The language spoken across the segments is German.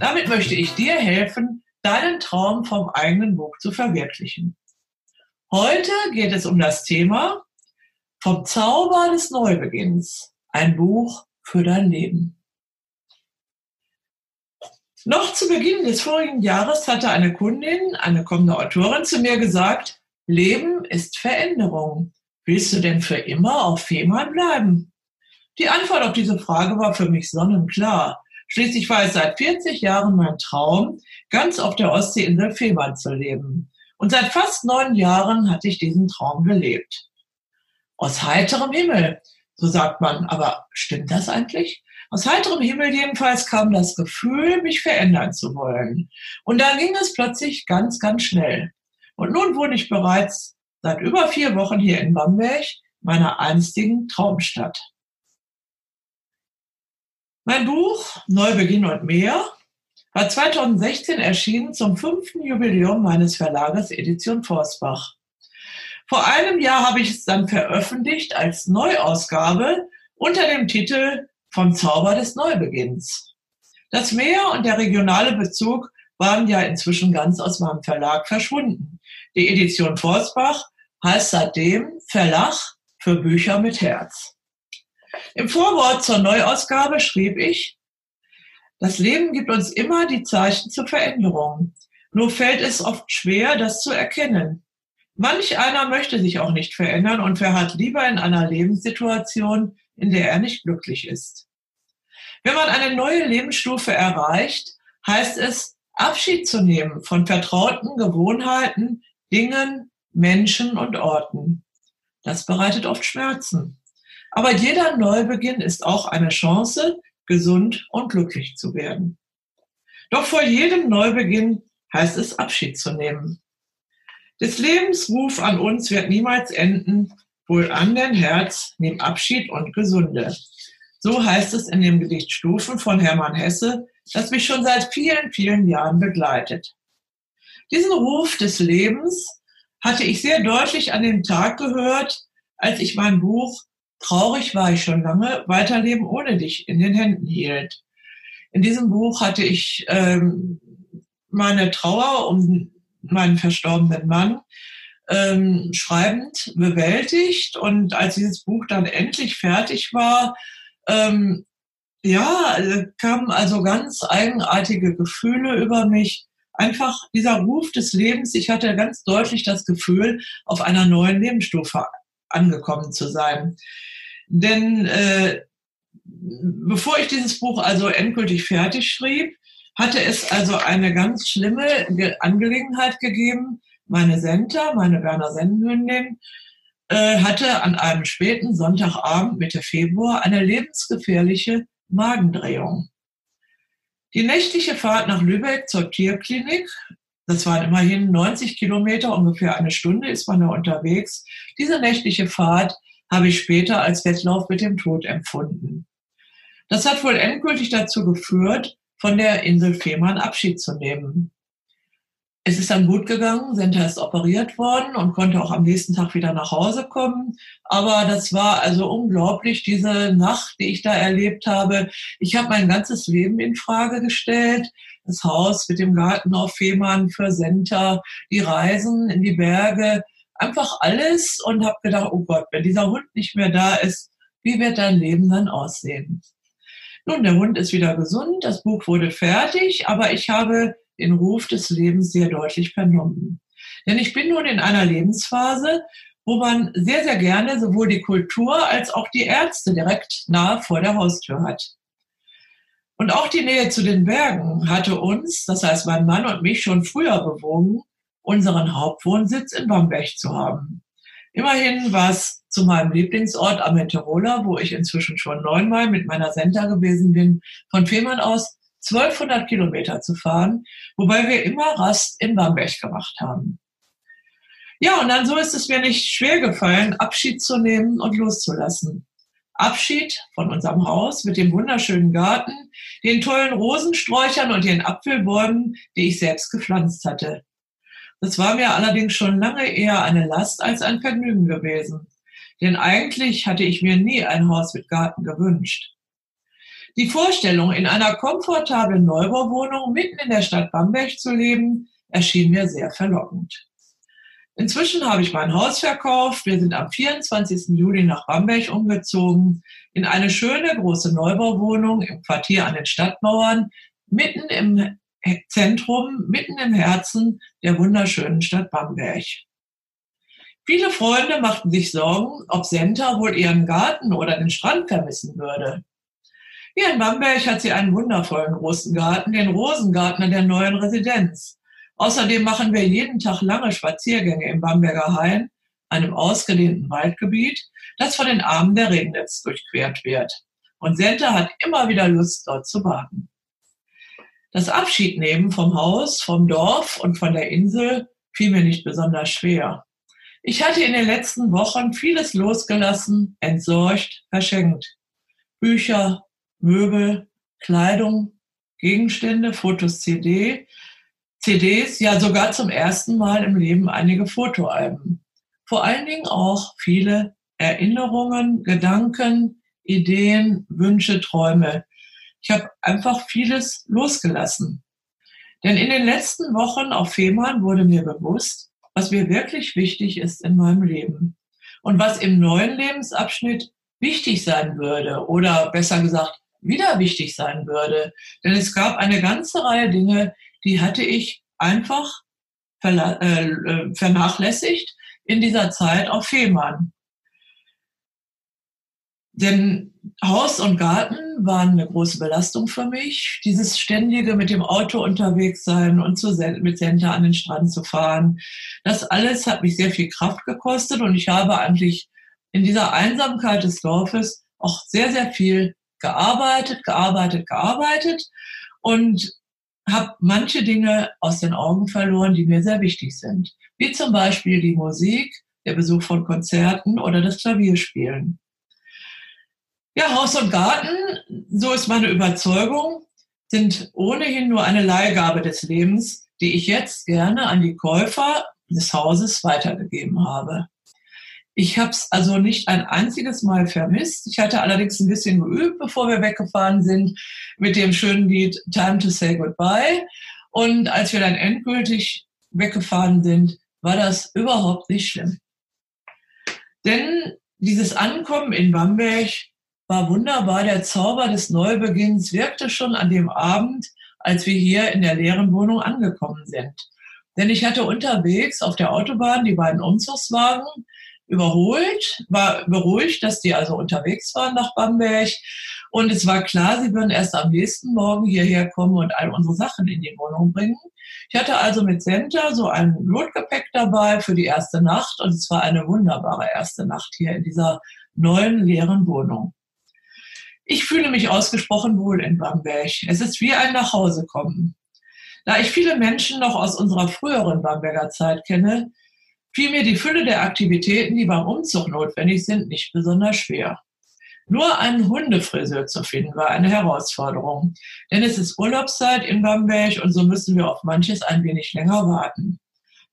Damit möchte ich dir helfen, deinen Traum vom eigenen Buch zu verwirklichen. Heute geht es um das Thema Vom Zauber des Neubeginns. Ein Buch für dein Leben. Noch zu Beginn des vorigen Jahres hatte eine Kundin, eine kommende Autorin, zu mir gesagt, Leben ist Veränderung. Willst du denn für immer auf Fehmarn bleiben? Die Antwort auf diese Frage war für mich sonnenklar. Schließlich war es seit 40 Jahren mein Traum, ganz auf der Ostseeinsel Fehmarn zu leben. Und seit fast neun Jahren hatte ich diesen Traum gelebt. Aus heiterem Himmel, so sagt man. Aber stimmt das eigentlich? Aus heiterem Himmel jedenfalls kam das Gefühl, mich verändern zu wollen. Und dann ging es plötzlich ganz, ganz schnell. Und nun wohne ich bereits seit über vier Wochen hier in Bamberg, meiner einstigen Traumstadt. Mein Buch Neubeginn und mehr war 2016 erschienen zum fünften Jubiläum meines Verlages Edition Forsbach. Vor einem Jahr habe ich es dann veröffentlicht als Neuausgabe unter dem Titel Vom Zauber des Neubeginns. Das Meer und der regionale Bezug waren ja inzwischen ganz aus meinem Verlag verschwunden. Die Edition Forsbach heißt seitdem Verlag für Bücher mit Herz. Im Vorwort zur Neuausgabe schrieb ich, das Leben gibt uns immer die Zeichen zur Veränderung. Nur fällt es oft schwer, das zu erkennen. Manch einer möchte sich auch nicht verändern und verharrt lieber in einer Lebenssituation, in der er nicht glücklich ist. Wenn man eine neue Lebensstufe erreicht, heißt es, Abschied zu nehmen von vertrauten Gewohnheiten, Dingen, Menschen und Orten. Das bereitet oft Schmerzen. Aber jeder Neubeginn ist auch eine Chance, gesund und glücklich zu werden. Doch vor jedem Neubeginn heißt es Abschied zu nehmen. Des Lebens Ruf an uns wird niemals enden, wohl an dein Herz, nimm Abschied und Gesunde. So heißt es in dem Gedicht Stufen von Hermann Hesse, das mich schon seit vielen, vielen Jahren begleitet. Diesen Ruf des Lebens hatte ich sehr deutlich an dem Tag gehört, als ich mein Buch Traurig war ich schon lange, Weiterleben ohne dich in den Händen hielt. In diesem Buch hatte ich ähm, meine Trauer um meinen verstorbenen Mann ähm, schreibend bewältigt. Und als dieses Buch dann endlich fertig war, ähm, ja, kamen also ganz eigenartige Gefühle über mich. Einfach dieser Ruf des Lebens. Ich hatte ganz deutlich das Gefühl, auf einer neuen Lebensstufe angekommen zu sein. Denn äh, bevor ich dieses Buch also endgültig fertig schrieb, hatte es also eine ganz schlimme Angelegenheit gegeben. Meine Senta, meine Werner Sennenhündin, äh, hatte an einem späten Sonntagabend Mitte Februar eine lebensgefährliche Magendrehung. Die nächtliche Fahrt nach Lübeck zur Tierklinik, das waren immerhin 90 Kilometer, ungefähr eine Stunde ist man da unterwegs. Diese nächtliche Fahrt habe ich später als Wettlauf mit dem Tod empfunden. Das hat wohl endgültig dazu geführt, von der Insel Fehmarn Abschied zu nehmen. Es ist dann gut gegangen, Senta ist operiert worden und konnte auch am nächsten Tag wieder nach Hause kommen. Aber das war also unglaublich, diese Nacht, die ich da erlebt habe. Ich habe mein ganzes Leben in Frage gestellt. Das Haus mit dem Garten auf Fehmarn für Senta, die Reisen in die Berge, einfach alles und habe gedacht, oh Gott, wenn dieser Hund nicht mehr da ist, wie wird dein Leben dann aussehen? Nun, der Hund ist wieder gesund, das Buch wurde fertig, aber ich habe den Ruf des Lebens sehr deutlich vernommen. Denn ich bin nun in einer Lebensphase, wo man sehr, sehr gerne sowohl die Kultur als auch die Ärzte direkt nahe vor der Haustür hat. Und auch die Nähe zu den Bergen hatte uns, das heißt mein Mann und mich, schon früher bewogen, unseren Hauptwohnsitz in Bamberg zu haben. Immerhin war es zu meinem Lieblingsort Amenterola, wo ich inzwischen schon neunmal mit meiner Senta gewesen bin, von Fehmarn aus 1200 Kilometer zu fahren, wobei wir immer Rast in Bamberg gemacht haben. Ja, und dann so ist es mir nicht schwer gefallen, Abschied zu nehmen und loszulassen. Abschied von unserem Haus mit dem wunderschönen Garten, den tollen Rosensträuchern und den Apfelbäumen, die ich selbst gepflanzt hatte. Das war mir allerdings schon lange eher eine Last als ein Vergnügen gewesen. Denn eigentlich hatte ich mir nie ein Haus mit Garten gewünscht. Die Vorstellung, in einer komfortablen Neubauwohnung mitten in der Stadt Bamberg zu leben, erschien mir sehr verlockend. Inzwischen habe ich mein Haus verkauft. Wir sind am 24. Juli nach Bamberg umgezogen in eine schöne große Neubauwohnung im Quartier an den Stadtmauern, mitten im Zentrum, mitten im Herzen der wunderschönen Stadt Bamberg. Viele Freunde machten sich Sorgen, ob Senta wohl ihren Garten oder den Strand vermissen würde. Hier in Bamberg hat sie einen wundervollen großen Garten, den Rosengarten der neuen Residenz. Außerdem machen wir jeden Tag lange Spaziergänge im Bamberger Hain, einem ausgedehnten Waldgebiet, das von den Armen der Regnitz durchquert wird. Und Senta hat immer wieder Lust, dort zu baden. Das Abschiednehmen vom Haus, vom Dorf und von der Insel fiel mir nicht besonders schwer. Ich hatte in den letzten Wochen vieles losgelassen, entsorgt, verschenkt. Bücher, Möbel, Kleidung, Gegenstände, Fotos, CD, CDs, ja sogar zum ersten Mal im Leben einige Fotoalben. Vor allen Dingen auch viele Erinnerungen, Gedanken, Ideen, Wünsche, Träume. Ich habe einfach vieles losgelassen. Denn in den letzten Wochen auf Fehmarn wurde mir bewusst, was mir wirklich wichtig ist in meinem Leben und was im neuen Lebensabschnitt wichtig sein würde oder besser gesagt wieder wichtig sein würde. Denn es gab eine ganze Reihe Dinge, die hatte ich einfach äh, äh, vernachlässigt in dieser Zeit auf Fehmarn. Denn Haus und Garten waren eine große Belastung für mich. Dieses ständige mit dem Auto unterwegs sein und zu, mit Senta an den Strand zu fahren. Das alles hat mich sehr viel Kraft gekostet und ich habe eigentlich in dieser Einsamkeit des Dorfes auch sehr, sehr viel gearbeitet, gearbeitet, gearbeitet und habe manche Dinge aus den Augen verloren, die mir sehr wichtig sind. Wie zum Beispiel die Musik, der Besuch von Konzerten oder das Klavierspielen. Ja, Haus und Garten, so ist meine Überzeugung, sind ohnehin nur eine Leihgabe des Lebens, die ich jetzt gerne an die Käufer des Hauses weitergegeben habe. Ich habe es also nicht ein einziges Mal vermisst. Ich hatte allerdings ein bisschen geübt, bevor wir weggefahren sind, mit dem schönen Lied Time to Say Goodbye. Und als wir dann endgültig weggefahren sind, war das überhaupt nicht schlimm. Denn dieses Ankommen in Bamberg war wunderbar. Der Zauber des Neubeginns wirkte schon an dem Abend, als wir hier in der leeren Wohnung angekommen sind. Denn ich hatte unterwegs auf der Autobahn die beiden Umzugswagen überholt, war beruhigt, dass die also unterwegs waren nach Bamberg. Und es war klar, sie würden erst am nächsten Morgen hierher kommen und all unsere Sachen in die Wohnung bringen. Ich hatte also mit Center so ein Notgepäck dabei für die erste Nacht und es war eine wunderbare erste Nacht hier in dieser neuen leeren Wohnung. Ich fühle mich ausgesprochen wohl in Bamberg. Es ist wie ein Nachhausekommen. Da ich viele Menschen noch aus unserer früheren Bamberger Zeit kenne, fiel mir die Fülle der Aktivitäten, die beim Umzug notwendig sind, nicht besonders schwer. Nur einen Hundefriseur zu finden, war eine Herausforderung. Denn es ist Urlaubszeit in Bamberg und so müssen wir auf manches ein wenig länger warten.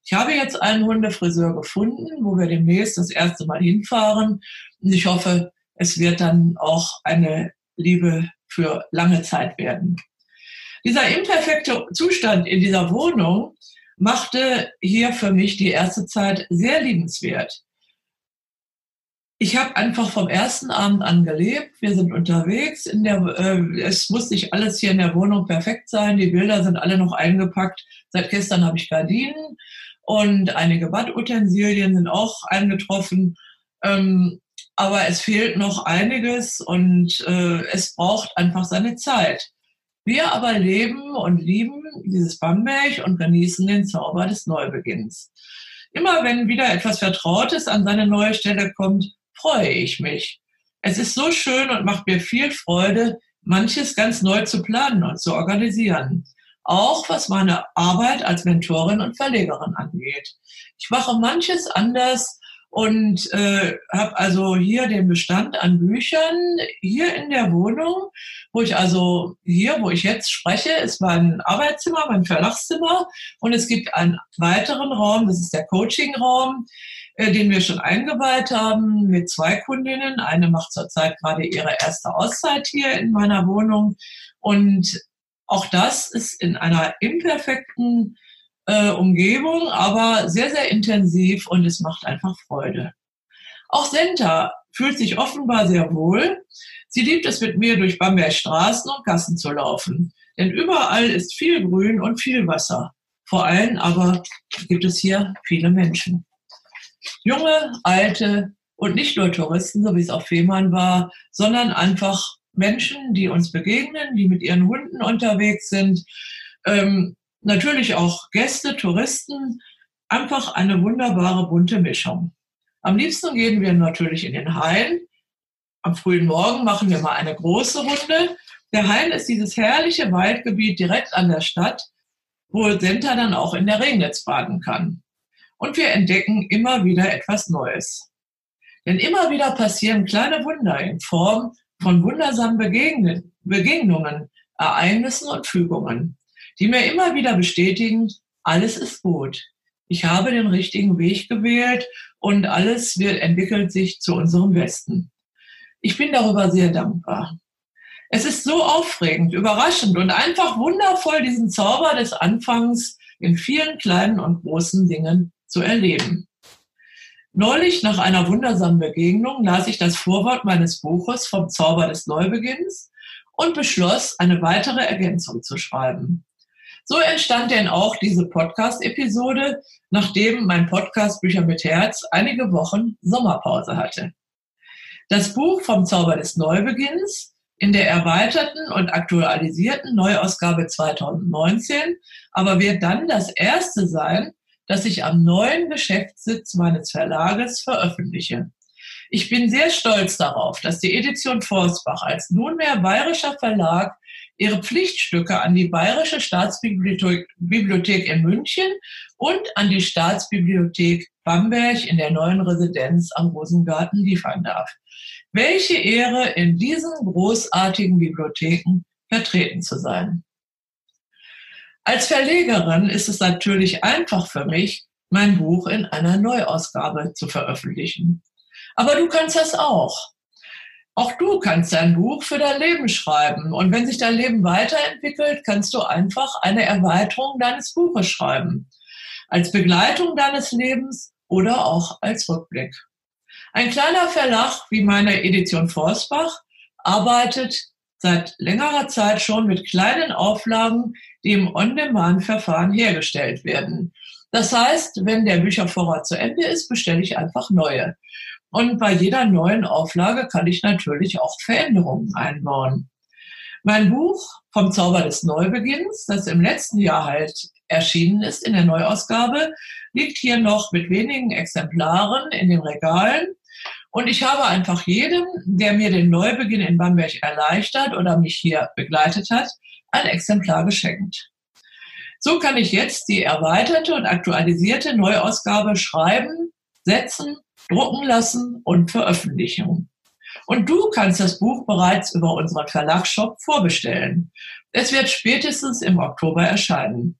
Ich habe jetzt einen Hundefriseur gefunden, wo wir demnächst das erste Mal hinfahren. Und ich hoffe, es wird dann auch eine Liebe für lange Zeit werden. Dieser imperfekte Zustand in dieser Wohnung machte hier für mich die erste Zeit sehr liebenswert. Ich habe einfach vom ersten Abend an gelebt. Wir sind unterwegs. In der, äh, es muss nicht alles hier in der Wohnung perfekt sein. Die Bilder sind alle noch eingepackt. Seit gestern habe ich Gardinen und einige Badutensilien sind auch eingetroffen. Ähm, aber es fehlt noch einiges und äh, es braucht einfach seine Zeit. Wir aber leben und lieben dieses Bamberg und genießen den Zauber des Neubeginns. Immer wenn wieder etwas Vertrautes an seine neue Stelle kommt, freue ich mich. Es ist so schön und macht mir viel Freude, manches ganz neu zu planen und zu organisieren. Auch was meine Arbeit als Mentorin und Verlegerin angeht. Ich mache manches anders und äh, habe also hier den Bestand an Büchern hier in der Wohnung, wo ich also hier, wo ich jetzt spreche, ist mein Arbeitszimmer, mein Verlagszimmer und es gibt einen weiteren Raum, das ist der Coaching-Raum, äh, den wir schon eingeweiht haben mit zwei Kundinnen. Eine macht zurzeit gerade ihre erste Auszeit hier in meiner Wohnung und auch das ist in einer imperfekten äh, Umgebung, aber sehr, sehr intensiv und es macht einfach Freude. Auch Senta fühlt sich offenbar sehr wohl. Sie liebt es mit mir durch Bamberg Straßen und Gassen zu laufen. Denn überall ist viel Grün und viel Wasser. Vor allem aber gibt es hier viele Menschen. Junge, alte und nicht nur Touristen, so wie es auf Fehmarn war, sondern einfach Menschen, die uns begegnen, die mit ihren Hunden unterwegs sind, ähm, natürlich auch Gäste, Touristen, einfach eine wunderbare bunte Mischung. Am liebsten gehen wir natürlich in den Hain. Am frühen Morgen machen wir mal eine große Runde. Der Hain ist dieses herrliche Waldgebiet direkt an der Stadt, wo Senta dann auch in der Regnitz baden kann. Und wir entdecken immer wieder etwas Neues. Denn immer wieder passieren kleine Wunder in Form von wundersamen Begegnungen, Ereignissen und Fügungen die mir immer wieder bestätigen, alles ist gut. Ich habe den richtigen Weg gewählt und alles wird, entwickelt sich zu unserem Besten. Ich bin darüber sehr dankbar. Es ist so aufregend, überraschend und einfach wundervoll, diesen Zauber des Anfangs in vielen kleinen und großen Dingen zu erleben. Neulich nach einer wundersamen Begegnung las ich das Vorwort meines Buches vom Zauber des Neubeginns und beschloss, eine weitere Ergänzung zu schreiben. So entstand denn auch diese Podcast-Episode, nachdem mein Podcast Bücher mit Herz einige Wochen Sommerpause hatte. Das Buch vom Zauber des Neubeginns in der erweiterten und aktualisierten Neuausgabe 2019 aber wird dann das erste sein, das ich am neuen Geschäftssitz meines Verlages veröffentliche. Ich bin sehr stolz darauf, dass die Edition Forstbach als nunmehr bayerischer Verlag ihre Pflichtstücke an die Bayerische Staatsbibliothek in München und an die Staatsbibliothek Bamberg in der neuen Residenz am Rosengarten liefern darf. Welche Ehre, in diesen großartigen Bibliotheken vertreten zu sein. Als Verlegerin ist es natürlich einfach für mich, mein Buch in einer Neuausgabe zu veröffentlichen. Aber du kannst das auch. Auch du kannst dein Buch für dein Leben schreiben. Und wenn sich dein Leben weiterentwickelt, kannst du einfach eine Erweiterung deines Buches schreiben. Als Begleitung deines Lebens oder auch als Rückblick. Ein kleiner Verlag wie meine Edition Forsbach arbeitet seit längerer Zeit schon mit kleinen Auflagen, die im On-Demand-Verfahren hergestellt werden. Das heißt, wenn der Büchervorrat zu Ende ist, bestelle ich einfach neue. Und bei jeder neuen Auflage kann ich natürlich auch Veränderungen einbauen. Mein Buch vom Zauber des Neubeginns, das im letzten Jahr halt erschienen ist in der Neuausgabe, liegt hier noch mit wenigen Exemplaren in den Regalen. Und ich habe einfach jedem, der mir den Neubeginn in Bamberg erleichtert oder mich hier begleitet hat, ein Exemplar geschenkt. So kann ich jetzt die erweiterte und aktualisierte Neuausgabe schreiben, setzen drucken lassen und veröffentlichen. Und du kannst das Buch bereits über unseren Verlagsshop vorbestellen. Es wird spätestens im Oktober erscheinen.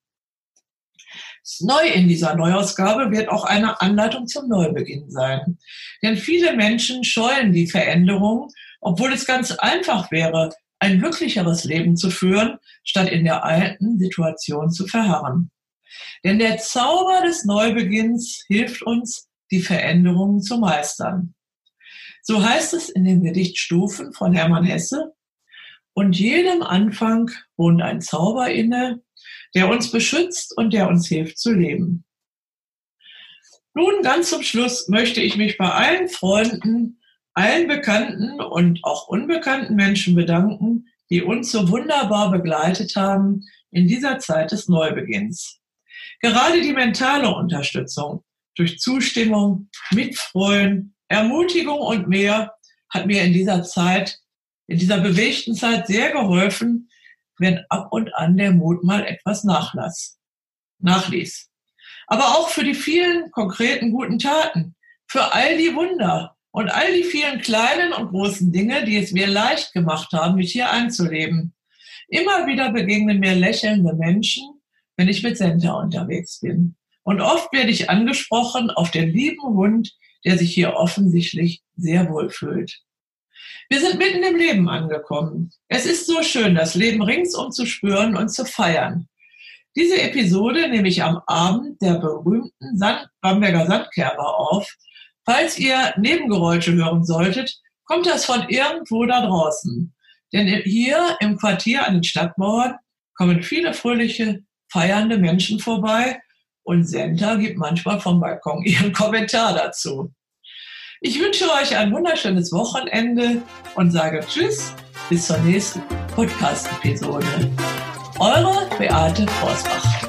Neu in dieser Neuausgabe wird auch eine Anleitung zum Neubeginn sein. Denn viele Menschen scheuen die Veränderung, obwohl es ganz einfach wäre, ein glücklicheres Leben zu führen, statt in der alten Situation zu verharren. Denn der Zauber des Neubeginns hilft uns, die Veränderungen zu meistern. So heißt es in den Gedichtstufen von Hermann Hesse. Und jedem Anfang wohnt ein Zauber inne, der uns beschützt und der uns hilft zu leben. Nun ganz zum Schluss möchte ich mich bei allen Freunden, allen bekannten und auch unbekannten Menschen bedanken, die uns so wunderbar begleitet haben in dieser Zeit des Neubeginns. Gerade die mentale Unterstützung, durch Zustimmung, Mitfreuen, Ermutigung und mehr hat mir in dieser Zeit in dieser bewegten Zeit sehr geholfen, wenn ab und an der Mut mal etwas nachlass, nachließ. Aber auch für die vielen konkreten guten Taten, für all die Wunder und all die vielen kleinen und großen Dinge, die es mir leicht gemacht haben, mich hier einzuleben. Immer wieder begegnen mir lächelnde Menschen, wenn ich mit Senta unterwegs bin. Und oft werde ich angesprochen auf den lieben Hund, der sich hier offensichtlich sehr wohl fühlt. Wir sind mitten im Leben angekommen. Es ist so schön, das Leben ringsum zu spüren und zu feiern. Diese Episode nehme ich am Abend der berühmten Sand Bamberger Sandkerber auf. Falls ihr Nebengeräusche hören solltet, kommt das von irgendwo da draußen. Denn hier im Quartier an den Stadtmauern kommen viele fröhliche, feiernde Menschen vorbei und Senta gibt manchmal vom Balkon ihren Kommentar dazu. Ich wünsche euch ein wunderschönes Wochenende und sage Tschüss, bis zur nächsten Podcast-Episode. Eure Beate Forsbach.